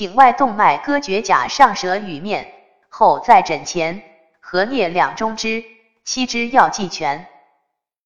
颈外动脉割绝甲上舌与面，后在枕前，合颞两中支，七支要记全。